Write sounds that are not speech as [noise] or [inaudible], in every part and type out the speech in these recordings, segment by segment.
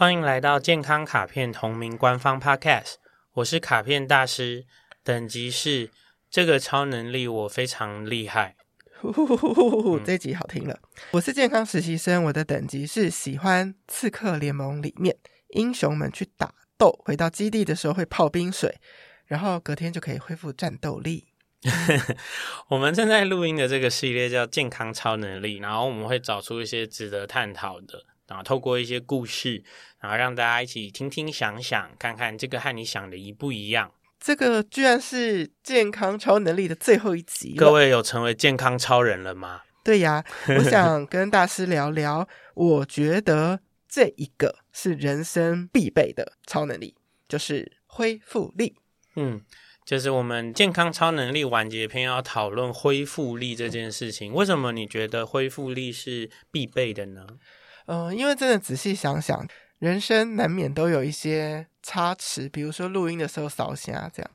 欢迎来到健康卡片同名官方 Podcast，我是卡片大师，等级是这个超能力我非常厉害。呼呼呼呼呼，这集好听了。我是健康实习生，我的等级是喜欢刺客联盟里面英雄们去打斗，回到基地的时候会泡冰水，然后隔天就可以恢复战斗力。[laughs] 我们正在录音的这个系列叫健康超能力，然后我们会找出一些值得探讨的。然后透过一些故事，然后让大家一起听听、想想，看看这个和你想的一不一样。这个居然是健康超能力的最后一集。各位有成为健康超人了吗？对呀，我想 [laughs] 跟大师聊聊。我觉得这一个是人生必备的超能力，就是恢复力。嗯，就是我们健康超能力完结篇要讨论恢复力这件事情。为什么你觉得恢复力是必备的呢？嗯、呃，因为真的仔细想想，人生难免都有一些差池，比如说录音的时候烧声这样，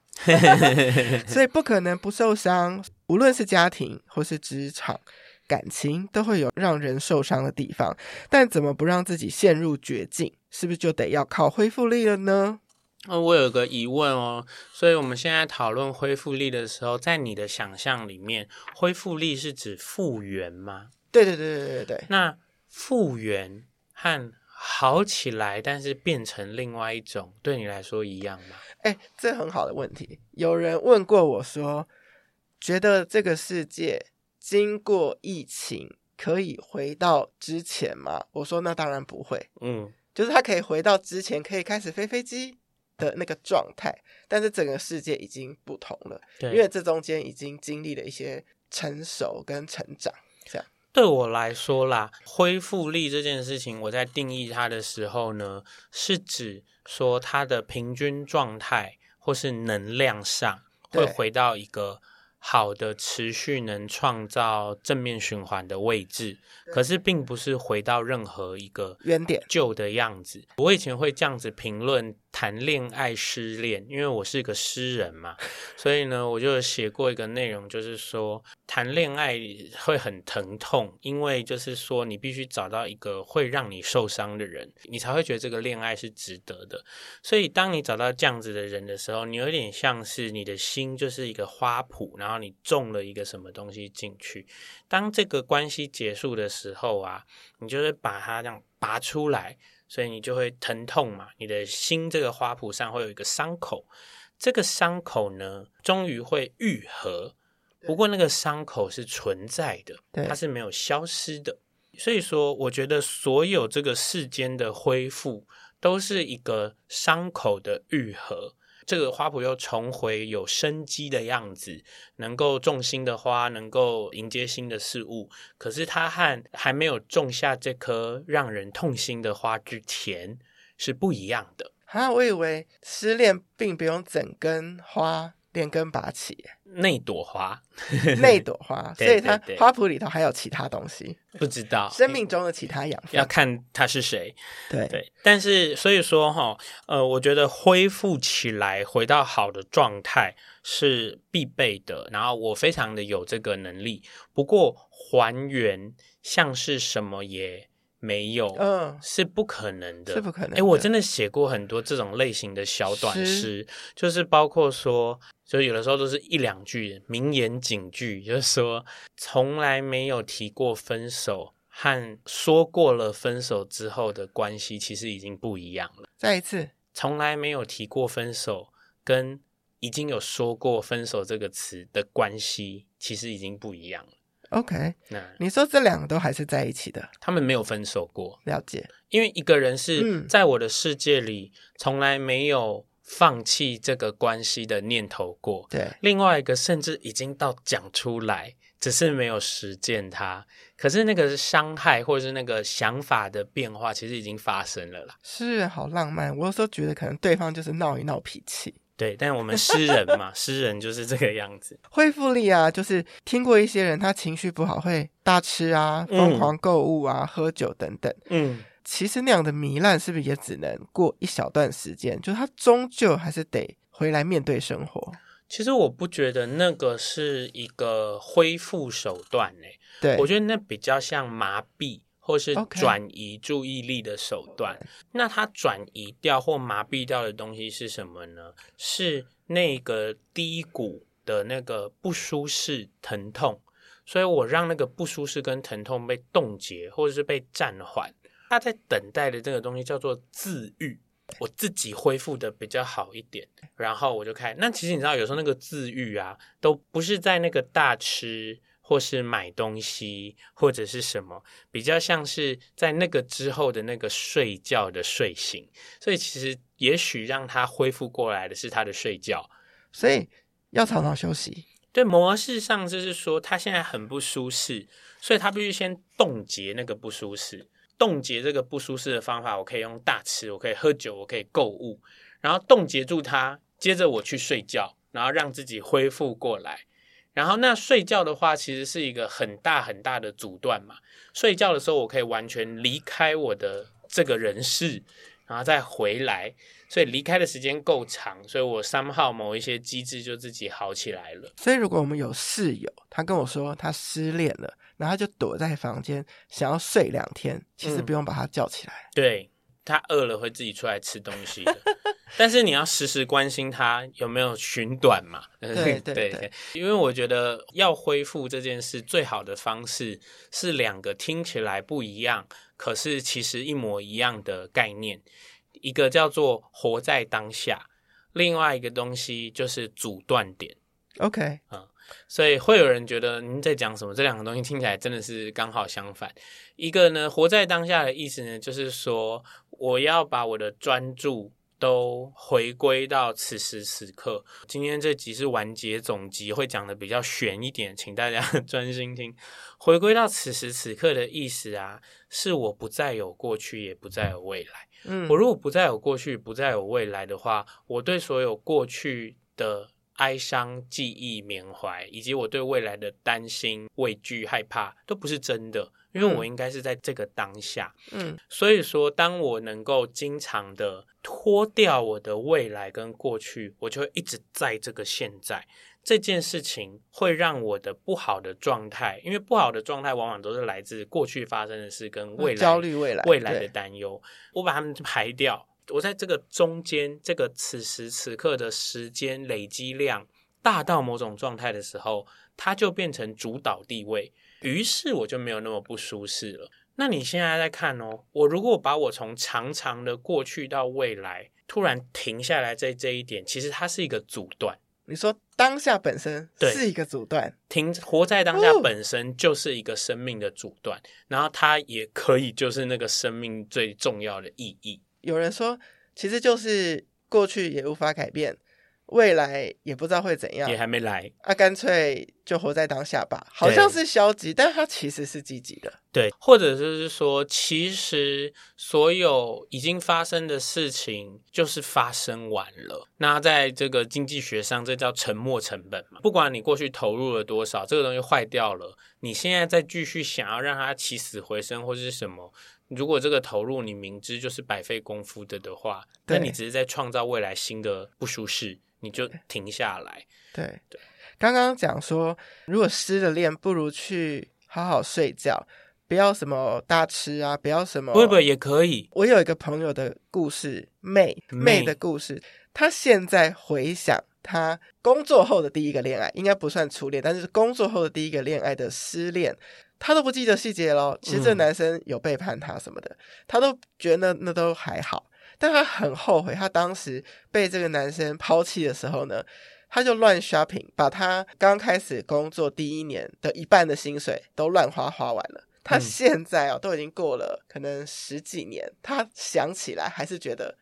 [laughs] 所以不可能不受伤。无论是家庭或是职场、感情，都会有让人受伤的地方。但怎么不让自己陷入绝境？是不是就得要靠恢复力了呢？呃，我有个疑问哦，所以我们现在讨论恢复力的时候，在你的想象里面，恢复力是指复原吗？对对对对对对。那复原和好起来，但是变成另外一种，对你来说一样吗？哎，这很好的问题。有人问过我说，觉得这个世界经过疫情可以回到之前吗？我说那当然不会。嗯，就是它可以回到之前，可以开始飞飞机的那个状态，但是整个世界已经不同了。对，因为这中间已经经历了一些成熟跟成长，这样。对我来说啦，恢复力这件事情，我在定义它的时候呢，是指说它的平均状态或是能量上会回到一个好的、持续能创造正面循环的位置。可是，并不是回到任何一个原点旧的样子。我以前会这样子评论。谈恋爱失恋，因为我是个诗人嘛，[laughs] 所以呢，我就写过一个内容，就是说谈恋爱会很疼痛，因为就是说你必须找到一个会让你受伤的人，你才会觉得这个恋爱是值得的。所以当你找到这样子的人的时候，你有点像是你的心就是一个花圃，然后你种了一个什么东西进去。当这个关系结束的时候啊，你就是把它这样拔出来。所以你就会疼痛嘛，你的心这个花圃上会有一个伤口，这个伤口呢，终于会愈合。不过那个伤口是存在的，它是没有消失的。所以说，我觉得所有这个世间的恢复，都是一个伤口的愈合。这个花圃又重回有生机的样子，能够种新的花，能够迎接新的事物。可是它和还没有种下这颗让人痛心的花之前是不一样的。啊，我以为失恋并不用整根花连根拔起。那 [laughs] 朵花，那朵花，所以它花圃里头还有其他东西，不知道生命中的其他养分，要看他是谁。对对，但是所以说哈，呃，我觉得恢复起来回到好的状态是必备的，然后我非常的有这个能力。不过还原像是什么也没有，嗯，是不可能的，是不可能。哎，我真的写过很多这种类型的小短诗，就是包括说。所以有的时候都是一两句名言警句，就是说从来没有提过分手和说过了分手之后的关系，其实已经不一样了。再一次，从来没有提过分手跟已经有说过分手这个词的关系，其实已经不一样了。OK，那你说这两个都还是在一起的，他们没有分手过。了解，因为一个人是在我的世界里从来没有。放弃这个关系的念头过，对。另外一个甚至已经到讲出来，只是没有实践它。可是那个伤害或者是那个想法的变化，其实已经发生了啦。是，好浪漫。我有时候觉得可能对方就是闹一闹脾气。对，但我们诗人嘛，[laughs] 诗人就是这个样子。恢复力啊，就是听过一些人，他情绪不好会大吃啊，疯狂购物啊，嗯、喝酒等等。嗯。其实那样的糜烂是不是也只能过一小段时间？就他终究还是得回来面对生活。其实我不觉得那个是一个恢复手段诶，对，我觉得那比较像麻痹或是转移注意力的手段。那它转移掉或麻痹掉的东西是什么呢？是那个低谷的那个不舒适、疼痛。所以我让那个不舒适跟疼痛被冻结，或者是被暂缓。他在等待的这个东西叫做自愈，我自己恢复的比较好一点，然后我就开。那其实你知道，有时候那个自愈啊，都不是在那个大吃。或是买东西，或者是什么，比较像是在那个之后的那个睡觉的睡醒，所以其实也许让他恢复过来的是他的睡觉，所以要常常休息。对，模式上就是说他现在很不舒适，所以他必须先冻结那个不舒适。冻结这个不舒适的方法，我可以用大吃，我可以喝酒，我可以购物，然后冻结住它，接着我去睡觉，然后让自己恢复过来。然后那睡觉的话，其实是一个很大很大的阻断嘛。睡觉的时候，我可以完全离开我的这个人世，然后再回来。所以离开的时间够长，所以我三号某一些机制就自己好起来了。所以如果我们有室友，他跟我说他失恋了，然后就躲在房间想要睡两天，其实不用把他叫起来。嗯、对。他饿了会自己出来吃东西的，但是你要时时关心他有没有寻短嘛。[laughs] 对对对，对，对，因为我觉得要恢复这件事最好的方式是两个听起来不一样，可是其实一模一样的概念，一个叫做活在当下，另外一个东西就是阻断点。OK，嗯。所以会有人觉得您在讲什么？这两个东西听起来真的是刚好相反。一个呢，活在当下的意思呢，就是说我要把我的专注都回归到此时此刻。今天这集是完结总集，会讲的比较悬一点，请大家 [laughs] 专心听。回归到此时此刻的意思啊，是我不再有过去，也不再有未来。嗯，我如果不再有过去，不再有未来的话，我对所有过去的。哀伤、记忆、缅怀，以及我对未来的担心、畏惧、害怕，都不是真的，因为我应该是在这个当下。嗯，所以说，当我能够经常的脱掉我的未来跟过去，我就会一直在这个现在。这件事情会让我的不好的状态，因为不好的状态往往都是来自过去发生的事跟未来焦虑未来未来的担忧，我把它们排掉。我在这个中间，这个此时此刻的时间累积量大到某种状态的时候，它就变成主导地位，于是我就没有那么不舒适了。那你现在在看哦，我如果把我从长长的过去到未来突然停下来，在这一点，其实它是一个阻断。你说当下本身是一个阻断，停活在当下本身就是一个生命的阻断，然后它也可以就是那个生命最重要的意义。有人说，其实就是过去也无法改变，未来也不知道会怎样，也还没来，啊，干脆就活在当下吧。好像是消极，但它其实是积极的。对，或者就是说，其实所有已经发生的事情就是发生完了。那在这个经济学上，这叫沉没成本嘛。不管你过去投入了多少，这个东西坏掉了，你现在再继续想要让它起死回生，或者是什么？如果这个投入你明知就是白费功夫的的话，那你只是在创造未来新的不舒适，你就停下来。对对，对，刚刚讲说，如果失了恋，不如去好好睡觉，不要什么大吃啊，不要什么，不不也可以。我有一个朋友的故事，妹妹的故事，她现在回想她工作后的第一个恋爱，应该不算初恋，但是工作后的第一个恋爱的失恋。他都不记得细节咯，其实这个男生有背叛他什么的，嗯、他都觉得那那都还好，但他很后悔，他当时被这个男生抛弃的时候呢，他就乱 shopping，把他刚开始工作第一年的一半的薪水都乱花花完了。他现在哦，都已经过了可能十几年，他想起来还是觉得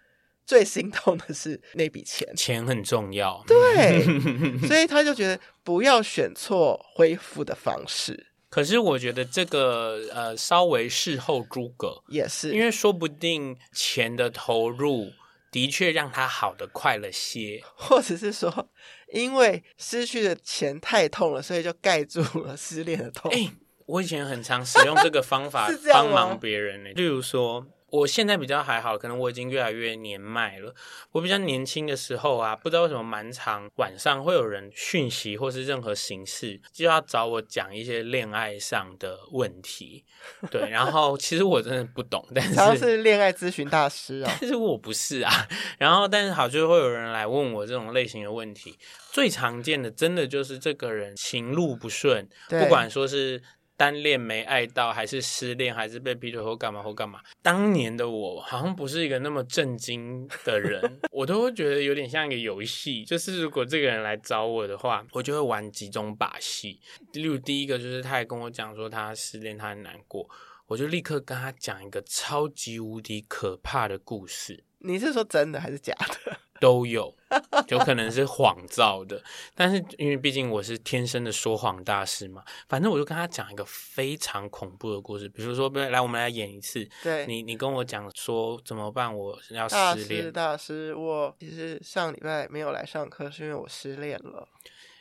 最心痛的是那笔钱，钱很重要。对，[laughs] 所以他就觉得不要选错恢复的方式。可是我觉得这个呃，稍微事后诸葛也是，因为说不定钱的投入的确让他好的快了些，或者是说，因为失去的钱太痛了，所以就盖住了失恋的痛。哎，我以前很常使用这个方法 [laughs] 帮忙别人呢，例如说。我现在比较还好，可能我已经越来越年迈了。我比较年轻的时候啊，不知道为什么蛮常晚上会有人讯息或是任何形式就要找我讲一些恋爱上的问题。对，然后其实我真的不懂，但是他是恋爱咨询大师啊，但是我不是啊。然后但是好，就会有人来问我这种类型的问题。最常见的，真的就是这个人情路不顺，不管说是。单恋没爱到，还是失恋，还是被劈腿或干嘛或干嘛？当年的我好像不是一个那么震惊的人，[laughs] 我都会觉得有点像一个游戏。就是如果这个人来找我的话，我就会玩几种把戏。例如第一个就是他还跟我讲说他失恋，他很难过，我就立刻跟他讲一个超级无敌可怕的故事。你是说真的还是假的？都有，[laughs] 有可能是谎造的，但是因为毕竟我是天生的说谎大师嘛，反正我就跟他讲一个非常恐怖的故事，比如说，来，我们来演一次。对，你你跟我讲说怎么办？我要失恋。大师，大师，我其实上礼拜没有来上课，是因为我失恋了。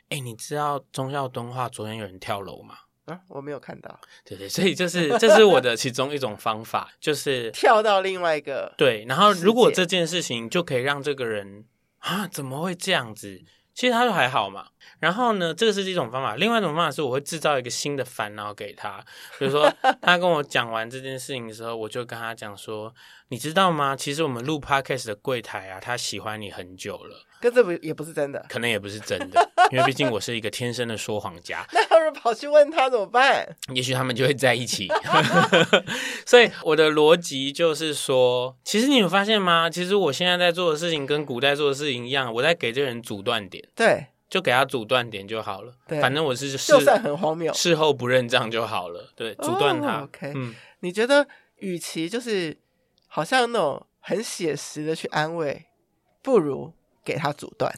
哎，你知道中校敦化昨天有人跳楼吗？啊，我没有看到。对对，所以就是这是我的其中一种方法，就是 [laughs] 跳到另外一个对。然后如果这件事情就可以让这个人啊，怎么会这样子？其实他就还好嘛。然后呢，这个是一种方法。另外一种方法是，我会制造一个新的烦恼给他。比如说，[laughs] 他跟我讲完这件事情的时候，我就跟他讲说：“你知道吗？其实我们录 podcast 的柜台啊，他喜欢你很久了。”跟这不也不是真的，可能也不是真的，因为毕竟我是一个天生的说谎家。[laughs] 那要是跑去问他怎么办？也许他们就会在一起。[laughs] 所以我的逻辑就是说，其实你有发现吗？其实我现在在做的事情跟古代做的事情一样，我在给这个人阻断点。对，就给他阻断点就好了。对，反正我是就算很荒谬，事后不认账就好了。对，阻断他。Oh, OK，嗯，你觉得与其就是好像那种很写实的去安慰，不如。给他阻断，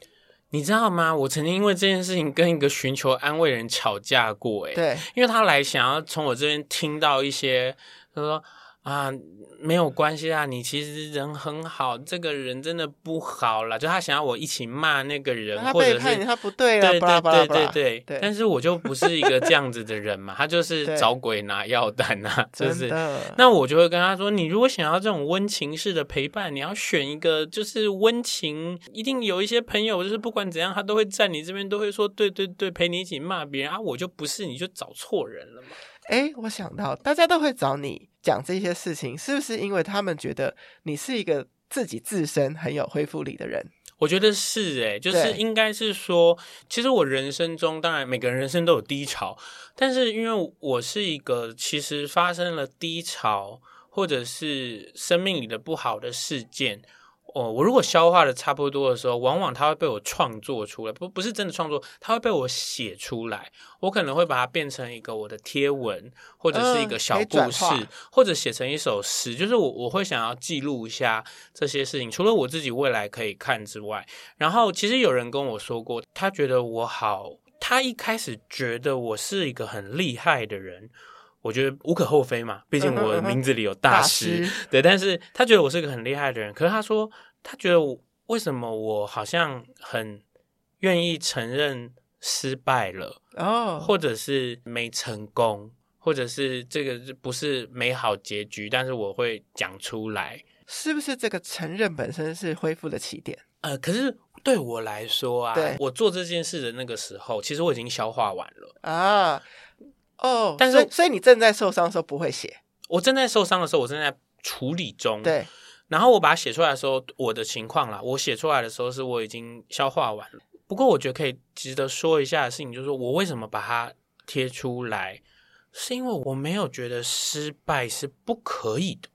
你知道吗？我曾经因为这件事情跟一个寻求安慰人吵架过，哎，对，因为他来想要从我这边听到一些，他说。啊，没有关系啊，你其实人很好，这个人真的不好了。就他想要我一起骂那个人，他背叛你，他不对了，对对对对对，对。但是我就不是一个这样子的人嘛，他就是找鬼拿药单啊，[laughs] 就是。那我就会跟他说，你如果想要这种温情式的陪伴，你要选一个就是温情，一定有一些朋友，就是不管怎样，他都会在你这边，都会说对对对，陪你一起骂别人啊。我就不是，你就找错人了嘛。哎，我想到大家都会找你讲这些事情，是不是因为他们觉得你是一个自己自身很有恢复力的人？我觉得是诶，就是应该是说，其实我人生中，当然每个人人生都有低潮，但是因为我是一个其实发生了低潮，或者是生命里的不好的事件。哦，我如果消化的差不多的时候，往往它会被我创作出来，不不是真的创作，它会被我写出来。我可能会把它变成一个我的贴文，或者是一个小故事，嗯、或者写成一首诗。就是我我会想要记录一下这些事情，除了我自己未来可以看之外，然后其实有人跟我说过，他觉得我好，他一开始觉得我是一个很厉害的人。我觉得无可厚非嘛，毕竟我的名字里有大师，嗯嗯嗯，大师，对。但是他觉得我是一个很厉害的人，可是他说他觉得我为什么我好像很愿意承认失败了哦，或者是没成功，或者是这个不是美好结局，但是我会讲出来，是不是这个承认本身是恢复的起点？呃，可是对我来说啊，我做这件事的那个时候，其实我已经消化完了啊。哦、oh，但是所以，所以你正在受伤的时候不会写。我正在受伤的时候，我正在处理中。对，然后我把它写出来的时候，我的情况啦，我写出来的时候是我已经消化完了。不过我觉得可以值得说一下的事情，就是说我为什么把它贴出来，是因为我没有觉得失败是不可以的。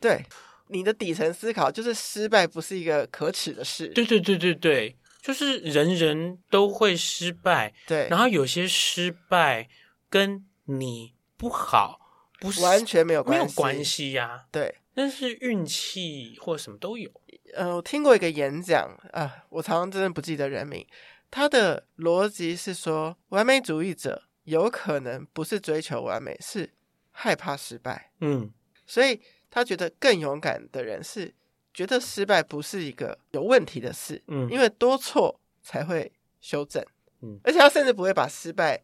对，你的底层思考就是失败不是一个可耻的事。对对对对对，就是人人都会失败。对，然后有些失败。跟你不好不是完全没有关系，没有关系呀、啊。对，但是运气或什么都有。呃，我听过一个演讲啊、呃，我常常真的不记得人名。他的逻辑是说，完美主义者有可能不是追求完美，是害怕失败。嗯，所以他觉得更勇敢的人是觉得失败不是一个有问题的事。嗯，因为多错才会修正。嗯，而且他甚至不会把失败。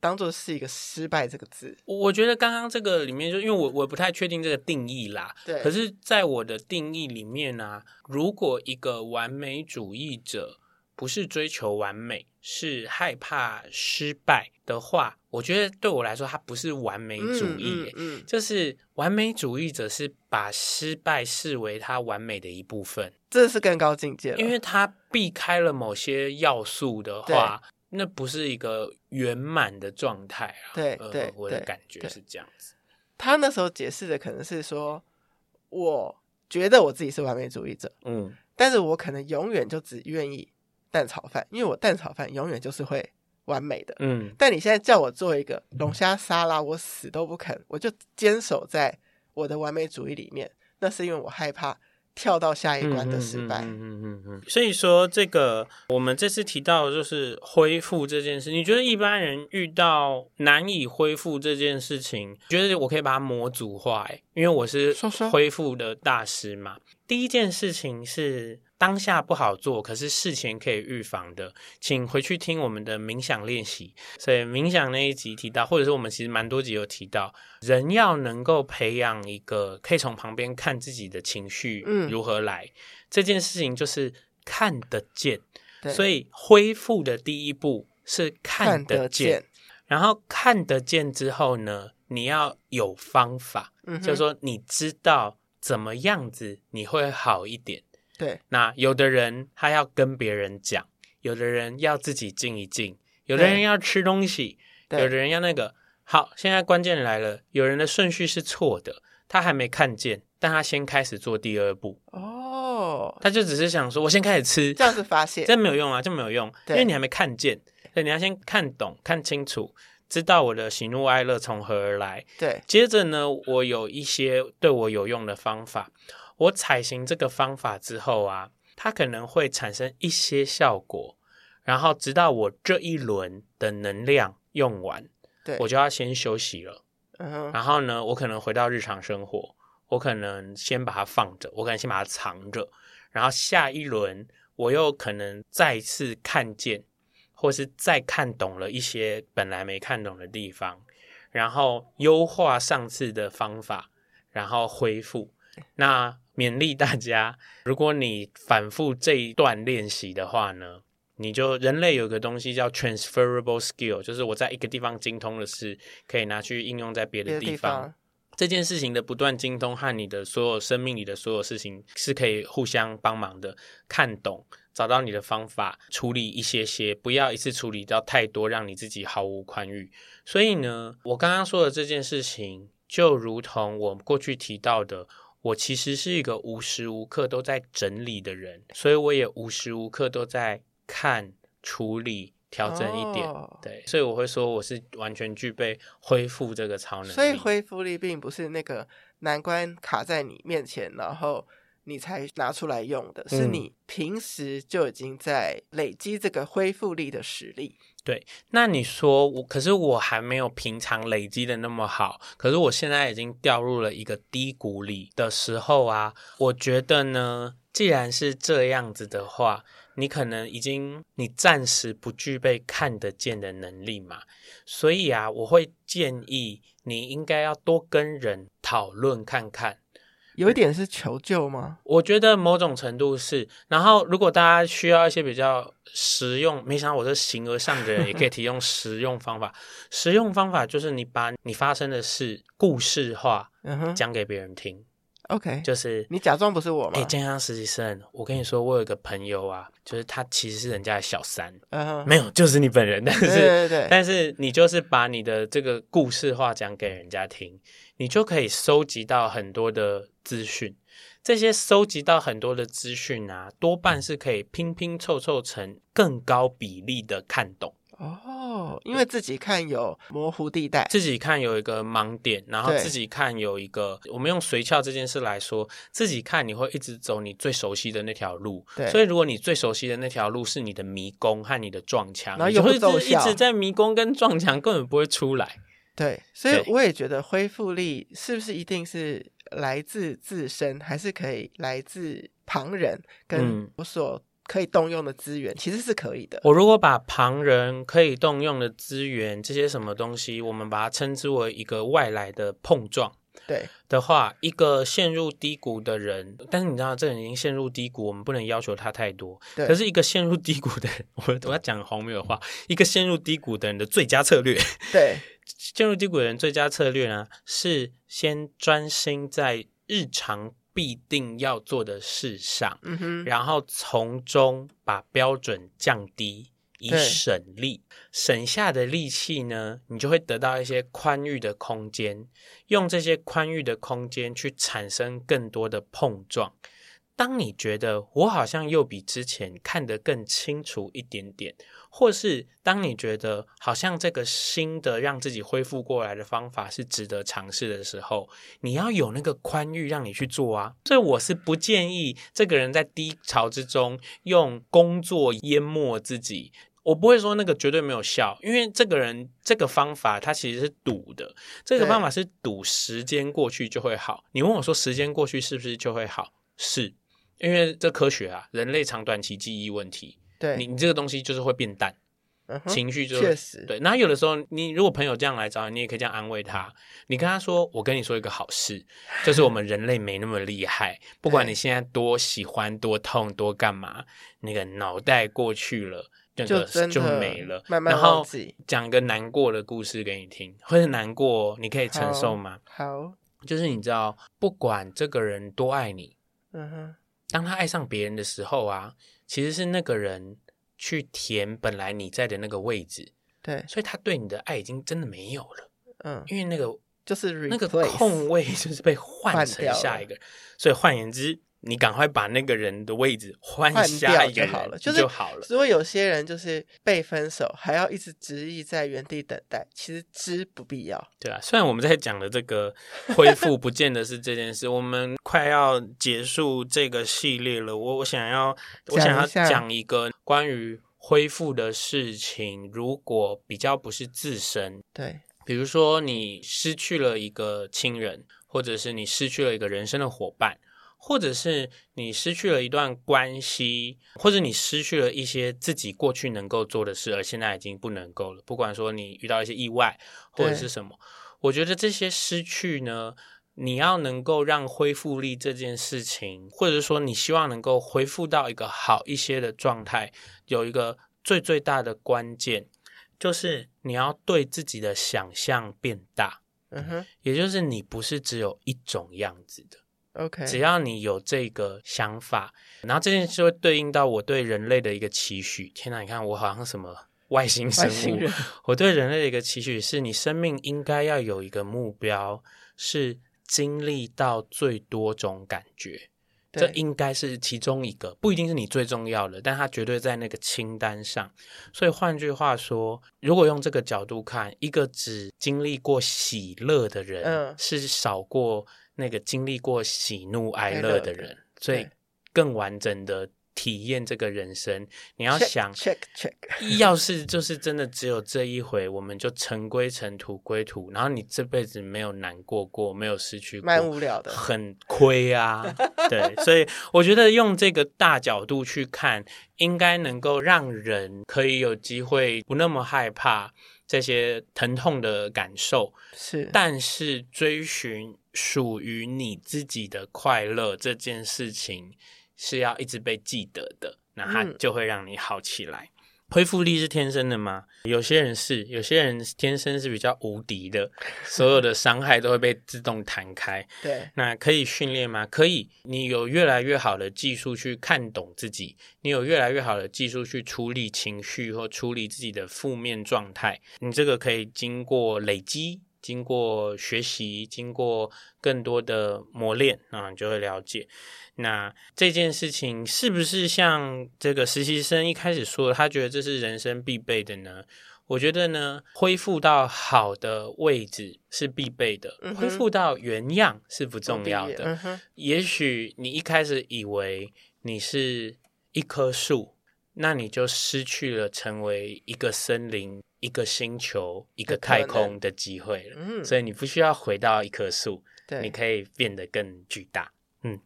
当做是一个失败这个字。我觉得刚刚这个里面，就因为我我不太确定这个定义啦。对。可是，在我的定义里面呢、啊，如果一个完美主义者不是追求完美，是害怕失败的话，我觉得对我来说，他不是完美主义、欸。嗯，嗯，嗯，就是完美主义者是把失败视为他完美的一部分，这是更高境界了。因为他避开了某些要素的话。那不是一个圆满的状态啊！对对、呃，我的感觉是这样子。他那时候解释的可能是说，我觉得我自己是完美主义者，嗯，但是我可能永远就只愿意蛋炒饭，因为我蛋炒饭永远就是会完美的，嗯。但你现在叫我做一个龙虾沙拉，我死都不肯，我就坚守在我的完美主义里面。那是因为我害怕。跳到下一关的失败，嗯嗯嗯嗯，所以说这个我们这次提到的就是恢复这件事，你觉得一般人遇到难以恢复这件事情，觉得我可以把它模组化？欸，因为我是恢复的大师嘛。第一件事情是。当下不好做，可是事前可以预防的，请回去听我们的冥想练习。所以冥想那一集提到，或者是我们其实蛮多集有提到，人要能够培养一个可以从旁边看自己的情绪如何来，嗯、这件事情就是看得见。所以恢复的第一步是看得见，得见，然后看得见之后呢，你要有方法，嗯、就是说你知道怎么样子你会好一点。对，那有的人他要跟别人讲，有的人要自己静一静，有的人要吃东西，有的人要那个。好，现在关键来了，有人的顺序是错的，他还没看见，但他先开始做第二步。哦，他就只是想说，我先开始吃，这样子发现，这没有用啊，这没有用，因为你还没看见，所以你要先看懂、看清楚，知道我的喜怒哀乐从何而来。对，接着呢，我有一些对我有用的方法。我采行这个方法之后啊，它可能会产生一些效果，然后直到我这一轮的能量用完，对，我就要先休息了。然后呢，我可能回到日常生活，我可能先把它放着，我可能先把它藏着，然后下一轮我又可能再次看见，或是再看懂了一些本来没看懂的地方，然后优化上次的方法，然后恢复。那勉励大家，如果你反复这一段练习的话呢，你就人类有个东西叫 transferable skill，就是我在一个地方精通的事，可以拿去应用在别的地方。地方这件事情的不断精通和你的所有生命里的所有事情是可以互相帮忙的。看懂，找到你的方法，处理一些些，不要一次处理到太多，让你自己毫无宽裕。所以呢，我刚刚说的这件事情，就如同我过去提到的。我其实是一个无时无刻都在整理的人，所以我也无时无刻都在看、处理、调整一点。Oh. 对，所以我会说我是完全具备恢复这个超能力。所以恢复力并不是那个难关卡在你面前，然后你才拿出来用的，是你平时就已经在累积这个恢复力的实力。对，那你说我，可是我还没有平常累积的那么好，可是我现在已经掉入了一个低谷里的时候啊，我觉得呢，既然是这样子的话，你可能已经你暂时不具备看得见的能力嘛，所以啊，我会建议你应该要多跟人讨论看看。有一点是求救吗？我觉得某种程度是。然后，如果大家需要一些比较实用，没想到我是形而上的人也可以提供实用方法。[laughs] 实用方法就是你把你发生的事故事化，讲给别人听。OK，就是你假装不是我吗？哎，健康实习生，我跟你说，我有一个朋友啊，就是他其实是人家的小三，uh -huh. 没有，就是你本人。但是，对对对，但是你就是把你的这个故事话讲给人家听，你就可以收集到很多的资讯。这些收集到很多的资讯啊，多半是可以拼拼凑凑成更高比例的看懂。哦，因为自己看有模糊地带，自己看有一个盲点，然后自己看有一个，我们用随窍这件事来说，自己看你会一直走你最熟悉的那条路。对，所以如果你最熟悉的那条路是你的迷宫和你的撞墙，然后你就会一直在迷宫跟撞墙，根本不会出来。对，所以我也觉得恢复力是不是一定是来自自身，还是可以来自旁人跟我所可以动用的资源，其实是可以的。我如果把旁人可以动用的资源这些什么东西，我们把它称之为一个外来的碰撞。对的话，一个陷入低谷的人，但是你知道，这个人已经陷入低谷，我们不能要求他太多。对，可是一个陷入低谷的人，我我要讲荒谬的话，一个陷入低谷的人的最佳策略，[laughs] 对，[laughs] 陷入低谷的人最佳策略呢，是先专心在日常必定要做的事上，嗯哼，然后从中把标准降低。以省力，省下的力气呢，你就会得到一些宽裕的空间，用这些宽裕的空间去产生更多的碰撞。当你觉得我好像又比之前看得更清楚一点点，或是当你觉得好像这个新的让自己恢复过来的方法是值得尝试的时候，你要有那个宽裕让你去做啊。所以我是不建议这个人在低潮之中用工作淹没自己。我不会说那个绝对没有效，因为这个人这个方法他其实是赌的，这个方法是赌时间过去就会好。你问我说时间过去是不是就会好？是，因为这科学啊，人类长短期记忆问题。对，你你这个东西就是会变淡，嗯、情绪就确实对。然后有的时候，你如果朋友这样来找你，你也可以这样安慰他。你跟他说：“我跟你说一个好事，就是我们人类没那么厉害，不管你现在多喜欢、多痛、多干嘛，那个脑袋过去了。”就真的就没了，慢慢然后讲个难过的故事给你听，会很难过，你可以承受吗？好，好，就是你知道，不管这个人多爱你，嗯哼，当他爱上别人的时候啊，其实是那个人去填本来你在的那个位置，对，所以他对你的爱已经真的没有了，嗯，因为那个就是那个空位就是被换成下一个人，所以换言之。你赶快把那个人的位置换下一个人就好了，就是就好了。如果有些人就是被分手，还要一直执意在原地等待，其实知不必要。对啊，虽然我们在讲的这个恢复，不见得是这件事。[laughs] 我们快要结束这个系列了，我我想要我想要讲一个关于恢复的事情。如果比较不是自身，对，比如说你失去了一个亲人，或者是你失去了一个人生的伙伴。或者是你失去了一段关系，或者你失去了一些自己过去能够做的事，而现在已经不能够了。不管说你遇到一些意外，或者是什么，我觉得这些失去呢，你要能够让恢复力这件事情，或者是说你希望能够恢复到一个好一些的状态，有一个最最大的关键，就是你要对自己的想象变大。嗯哼，也就是你不是只有一种样子的。OK，只要你有这个想法，然后这件事会对应到我对人类的一个期许。天哪，你看我好像什么 [laughs] 外星生物？我对人类的一个期许是，你生命应该要有一个目标，是经历到最多种感觉。这应该是其中一个，不一定是你最重要的，但它绝对在那个清单上。所以换句话说，如果用这个角度看，一个只经历过喜乐的人，嗯，是少过。那个经历过喜怒哀乐的人，所以更完整的体验这个人生。你要想，check check. 要是就是真的只有这一回，我们就尘归尘，土归土，然后你这辈子没有难过过，没有失去过，蛮无聊的，很亏啊。[laughs] 对，所以我觉得用这个大角度去看，应该能够让人可以有机会不那么害怕这些疼痛的感受。是，但是追寻。属于你自己的快乐这件事情是要一直被记得的，那它就会让你好起来。嗯、恢复力是天生的吗？有些人是，有些人天生是比较无敌的，所有的伤害都会被自动弹开。[laughs] 对，那可以训练吗？可以。你有越来越好的技术去看懂自己，你有越来越好的技术去处理情绪或处理自己的负面状态，你这个可以经过累积。经过学习，经过更多的磨练啊，你就会了解。那这件事情是不是像这个实习生一开始说的，他觉得这是人生必备的呢？我觉得呢，恢复到好的位置是必备的，嗯、恢复到原样是不重要的。嗯、也许你一开始以为你是一棵树，那你就失去了成为一个森林。一个星球、一个太空的机会了，嗯，所以你不需要回到一棵树，对，你可以变得更巨大。嗯，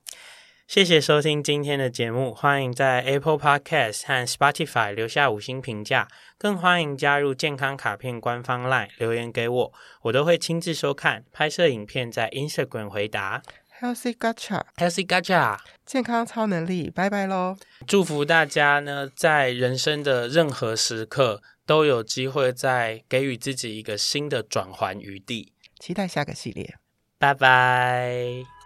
谢谢收听今天的节目，欢迎在 Apple Podcast 和 Spotify 留下五星评价，更欢迎加入健康卡片官方 LINE 留言给我，我都会亲自收看，拍摄影片在 Instagram 回答。Healthy Gacha，Healthy Gacha，健康超能力，拜拜喽！祝福大家呢，在人生的任何时刻都有机会再给予自己一个新的转圜余地。期待下个系列，拜拜。